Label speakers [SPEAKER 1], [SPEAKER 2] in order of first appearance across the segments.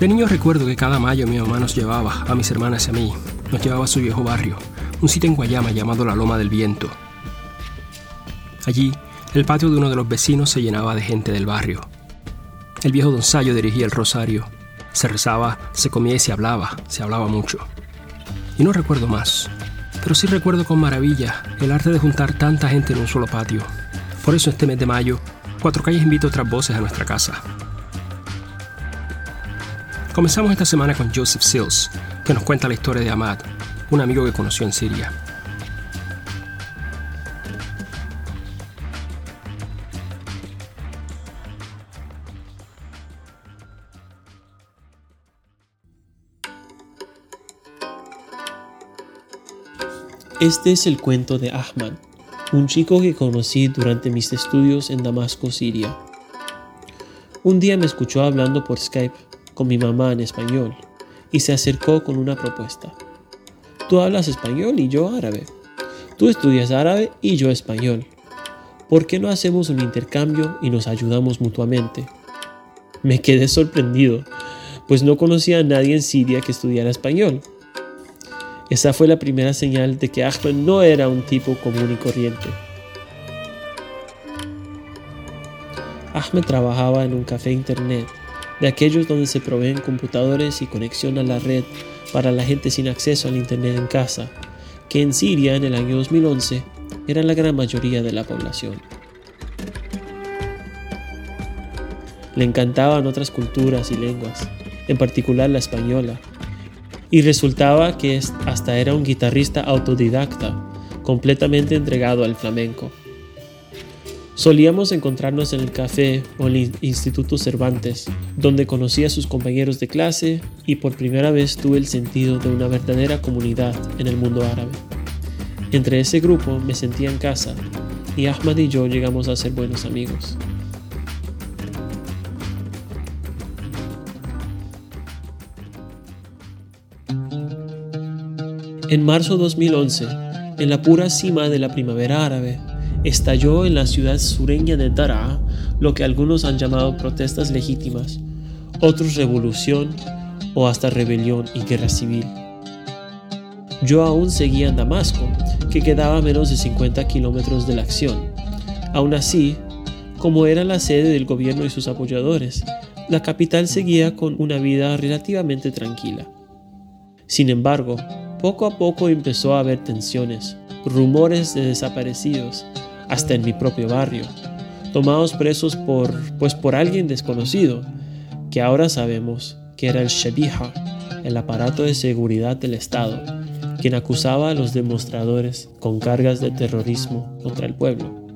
[SPEAKER 1] De niño recuerdo que cada mayo mi mamá nos llevaba, a mis hermanas y a mí, nos llevaba a su viejo barrio, un sitio en Guayama llamado la Loma del Viento. Allí, el patio de uno de los vecinos se llenaba de gente del barrio. El viejo don Sayo dirigía el rosario. Se rezaba, se comía y se hablaba, se hablaba mucho. Y no recuerdo más, pero sí recuerdo con maravilla el arte de juntar tanta gente en un solo patio. Por eso este mes de mayo, Cuatro Calles invita otras voces a nuestra casa. Comenzamos esta semana con Joseph Sills, que nos cuenta la historia de Ahmad, un amigo que conoció en Siria.
[SPEAKER 2] Este es el cuento de Ahmad, un chico que conocí durante mis estudios en Damasco, Siria. Un día me escuchó hablando por Skype con mi mamá en español y se acercó con una propuesta. Tú hablas español y yo árabe. Tú estudias árabe y yo español. ¿Por qué no hacemos un intercambio y nos ayudamos mutuamente? Me quedé sorprendido, pues no conocía a nadie en Siria que estudiara español. Esa fue la primera señal de que Ahmed no era un tipo común y corriente. Ahmed trabajaba en un café internet de aquellos donde se proveen computadores y conexión a la red para la gente sin acceso al Internet en casa, que en Siria en el año 2011 era la gran mayoría de la población. Le encantaban otras culturas y lenguas, en particular la española, y resultaba que hasta era un guitarrista autodidacta, completamente entregado al flamenco. Solíamos encontrarnos en el café o el Instituto Cervantes, donde conocí a sus compañeros de clase y por primera vez tuve el sentido de una verdadera comunidad en el mundo árabe. Entre ese grupo me sentía en casa y Ahmad y yo llegamos a ser buenos amigos. En marzo 2011, en la pura cima de la primavera árabe, estalló en la ciudad sureña de Daraa lo que algunos han llamado protestas legítimas, otros revolución o hasta rebelión y guerra civil. Yo aún seguía en Damasco, que quedaba a menos de 50 kilómetros de la acción. Aún así, como era la sede del gobierno y sus apoyadores, la capital seguía con una vida relativamente tranquila. Sin embargo, poco a poco empezó a haber tensiones, rumores de desaparecidos, hasta en mi propio barrio, tomados presos por, pues por alguien desconocido, que ahora sabemos que era el Shabiha, el aparato de seguridad del Estado, quien acusaba a los demostradores con cargas de terrorismo contra el pueblo.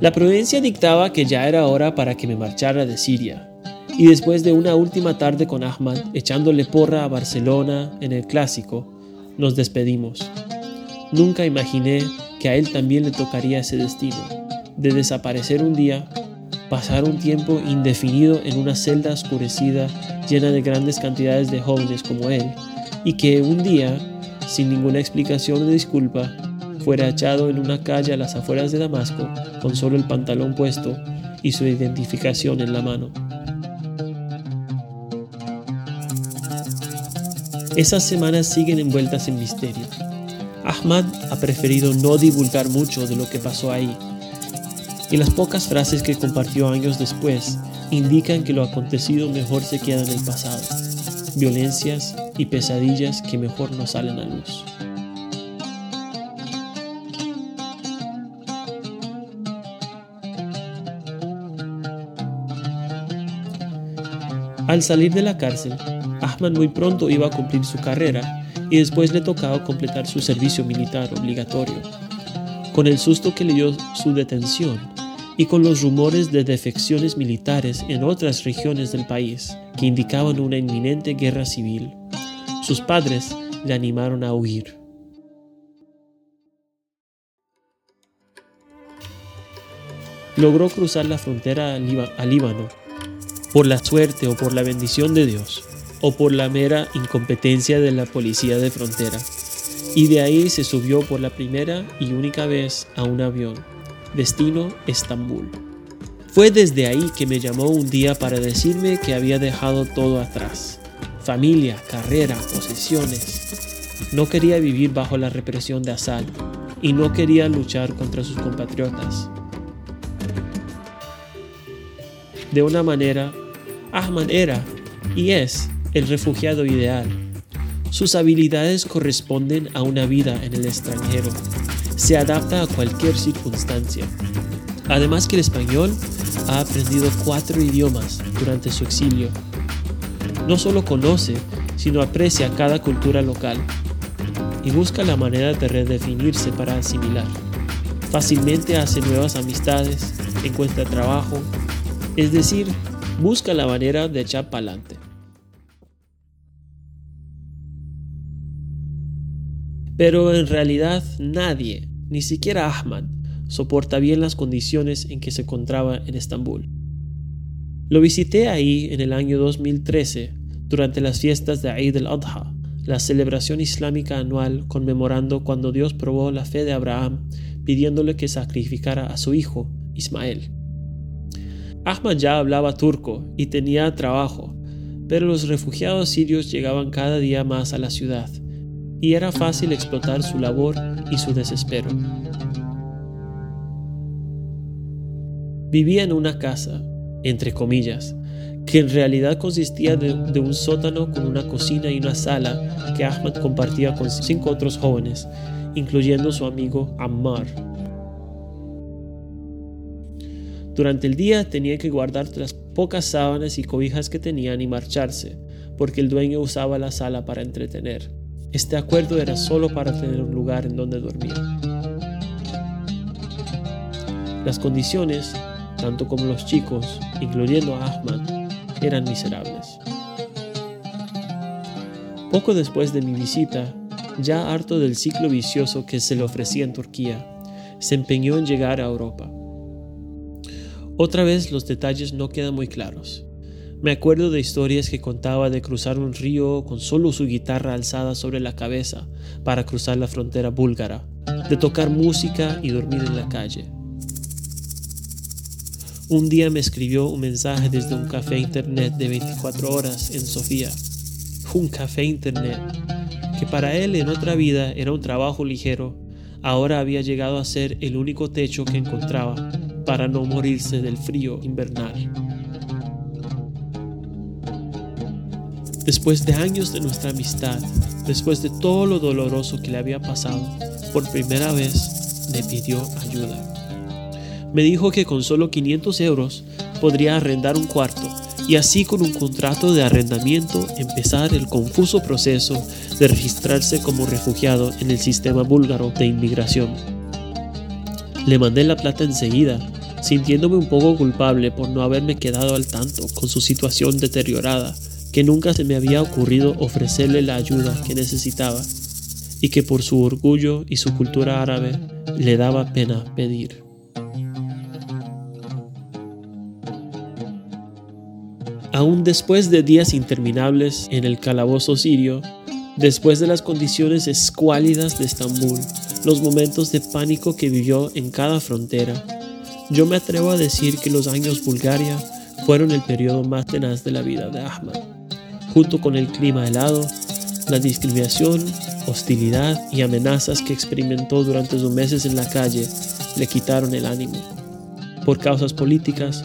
[SPEAKER 2] La providencia dictaba que ya era hora para que me marchara de Siria, y después de una última tarde con Ahmad echándole porra a Barcelona en el clásico, nos despedimos. Nunca imaginé que a él también le tocaría ese destino, de desaparecer un día, pasar un tiempo indefinido en una celda oscurecida llena de grandes cantidades de jóvenes como él, y que un día, sin ninguna explicación o disculpa, fuera echado en una calle a las afueras de Damasco con solo el pantalón puesto y su identificación en la mano. Esas semanas siguen envueltas en misterio. Ahmad ha preferido no divulgar mucho de lo que pasó ahí, y las pocas frases que compartió años después indican que lo acontecido mejor se queda en el pasado, violencias y pesadillas que mejor no salen a luz. Al salir de la cárcel, Ahmad muy pronto iba a cumplir su carrera y después le tocaba completar su servicio militar obligatorio. Con el susto que le dio su detención y con los rumores de defecciones militares en otras regiones del país que indicaban una inminente guerra civil, sus padres le animaron a huir. Logró cruzar la frontera al Líbano, por la suerte o por la bendición de Dios o por la mera incompetencia de la policía de frontera. Y de ahí se subió por la primera y única vez a un avión. Destino Estambul. Fue desde ahí que me llamó un día para decirme que había dejado todo atrás. Familia, carrera, posesiones. No quería vivir bajo la represión de Assad y no quería luchar contra sus compatriotas. De una manera, Ahmad era y es el refugiado ideal. Sus habilidades corresponden a una vida en el extranjero. Se adapta a cualquier circunstancia. Además que el español ha aprendido cuatro idiomas durante su exilio. No solo conoce, sino aprecia cada cultura local y busca la manera de redefinirse para asimilar. Fácilmente hace nuevas amistades, encuentra trabajo, es decir, busca la manera de echar para adelante. Pero en realidad nadie, ni siquiera Ahmad, soporta bien las condiciones en que se encontraba en Estambul. Lo visité ahí en el año 2013, durante las fiestas de Eid al-Adha, la celebración islámica anual conmemorando cuando Dios probó la fe de Abraham, pidiéndole que sacrificara a su hijo, Ismael. Ahmad ya hablaba turco y tenía trabajo, pero los refugiados sirios llegaban cada día más a la ciudad y era fácil explotar su labor y su desespero. Vivía en una casa, entre comillas, que en realidad consistía de, un sótano con una cocina y una sala que Ahmad compartía con cinco otros jóvenes, incluyendo su amigo Ammar. Durante el día tenía que guardar las pocas sábanas y cobijas que tenían y marcharse, porque el dueño usaba la sala para entretener. Este acuerdo era solo para tener un lugar en donde dormir. Las condiciones, tanto como los chicos, incluyendo a Ahmad, eran miserables. Poco después de mi visita, ya harto del ciclo vicioso que se le ofrecía en Turquía, se empeñó en llegar a Europa. Otra vez los detalles no quedan muy claros. Me acuerdo de historias que contaba de cruzar un río con solo su guitarra alzada sobre la cabeza para cruzar la frontera búlgara, de tocar música y dormir en la calle. Un día me escribió un mensaje desde un café internet de 24 horas en Sofía. Un café internet que para él en otra vida era un trabajo ligero, ahora había llegado a ser el único techo que encontraba para no morirse del frío invernal. Después de años de nuestra amistad, después de todo lo doloroso que le había pasado, por primera vez me pidió ayuda. Me dijo que con solo 500 euros podría arrendar un cuarto y así con un contrato de arrendamiento empezar el confuso proceso de registrarse como refugiado en el sistema búlgaro de inmigración. Le mandé la plata enseguida, sintiéndome un poco culpable por no haberme quedado al tanto con su situación deteriorada que nunca se me había ocurrido ofrecerle la ayuda que necesitaba y que por su orgullo y su cultura árabe le daba pena pedir. Aún después de días interminables en el calabozo sirio, después de las condiciones escuálidas de Estambul, los momentos de pánico que vivió en cada frontera, yo me atrevo a decir que los años Bulgaria fueron el periodo más tenaz de la vida de Ahmad junto con el clima helado, la discriminación, hostilidad y amenazas que experimentó durante sus meses en la calle le quitaron el ánimo. Por causas políticas,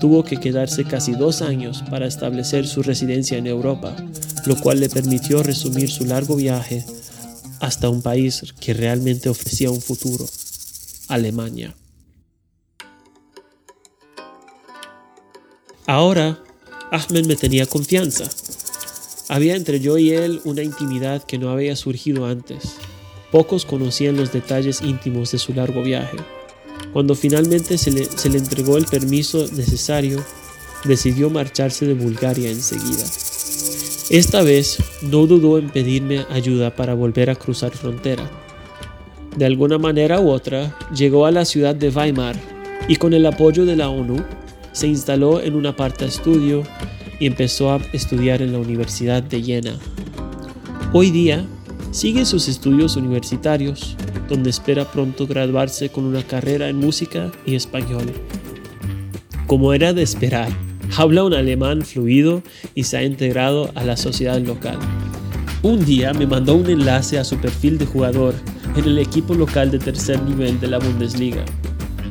[SPEAKER 2] tuvo que quedarse casi dos años para establecer su residencia en Europa, lo cual le permitió resumir su largo viaje hasta un país que realmente ofrecía un futuro, Alemania. Ahora, Ahmed me tenía confianza había entre yo y él una intimidad que no había surgido antes. Pocos conocían los detalles íntimos de su largo viaje. Cuando finalmente se le, entregó el permiso necesario, decidió marcharse de Bulgaria enseguida. Esta vez no dudó en pedirme ayuda para volver a cruzar frontera. De alguna manera u otra, llegó a la ciudad de Weimar y con el apoyo de la ONU se instaló en un aparta estudio y empezó a estudiar en la Universidad de Jena. Hoy día sigue sus estudios universitarios, donde espera pronto graduarse con una carrera en música y español. Como era de esperar, habla un alemán fluido y se ha integrado a la sociedad local. Un día me mandó un enlace a su perfil de jugador en el equipo local de tercer nivel de la Bundesliga.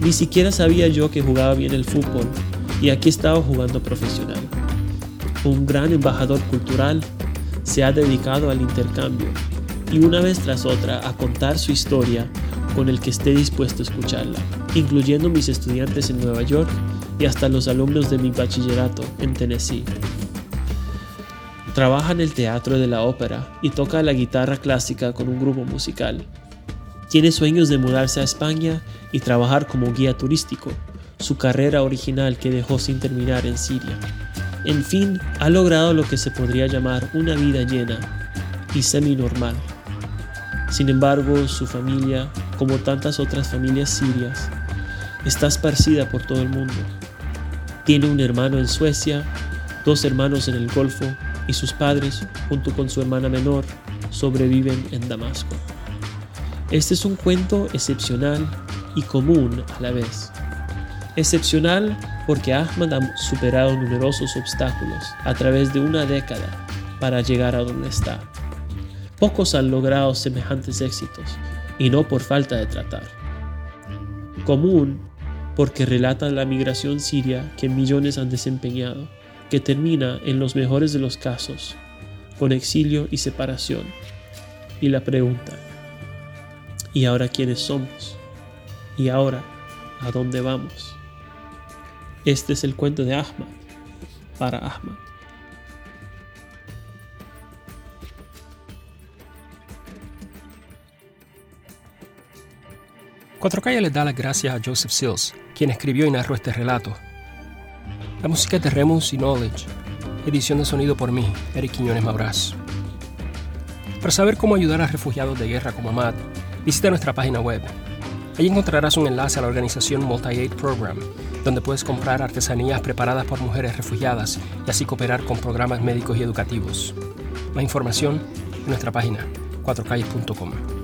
[SPEAKER 2] Ni siquiera sabía yo que jugaba bien el fútbol y aquí estaba jugando profesional. Un gran embajador cultural se ha dedicado al intercambio y una vez tras otra a contar su historia con el que esté dispuesto a escucharla, incluyendo mis estudiantes en Nueva York y hasta los alumnos de mi bachillerato en Tennessee. Trabaja en el teatro de la ópera y toca la guitarra clásica con un grupo musical. Tiene sueños de mudarse a España y trabajar como guía turístico, su carrera original que dejó sin terminar en Siria. En fin, ha logrado lo que se podría llamar una vida llena y semi-normal. Sin embargo, su familia, como tantas otras familias sirias, está esparcida por todo el mundo. Tiene un hermano en Suecia, dos hermanos en el Golfo y sus padres, junto con su hermana menor, sobreviven en Damasco. Este es un cuento excepcional y común a la vez. Excepcional porque Ahmad ha superado numerosos obstáculos a través de una década para llegar a donde está. Pocos han logrado semejantes éxitos y no por falta de tratar. Común porque relata la migración siria que millones han desempeñado que termina en los mejores de los casos, con exilio y separación. Y la pregunta, ¿y ahora quiénes somos? ¿Y ahora a dónde vamos? Este es el cuento de Ahmad, para Ahmad.
[SPEAKER 1] Cuatro Calles les da las gracias a Joseph Sills, quien escribió y narró este relato, la música es de Remus y Knowledge. Edición de sonido por mí, Eric Quiñones Maurás. Para saber cómo ayudar a refugiados de guerra como Amad, visita nuestra página web. Allí encontrarás un enlace a la organización Multi-Aid Program, donde puedes comprar artesanías preparadas por mujeres refugiadas y así cooperar con programas médicos y educativos. Más información en nuestra página 4calles.com.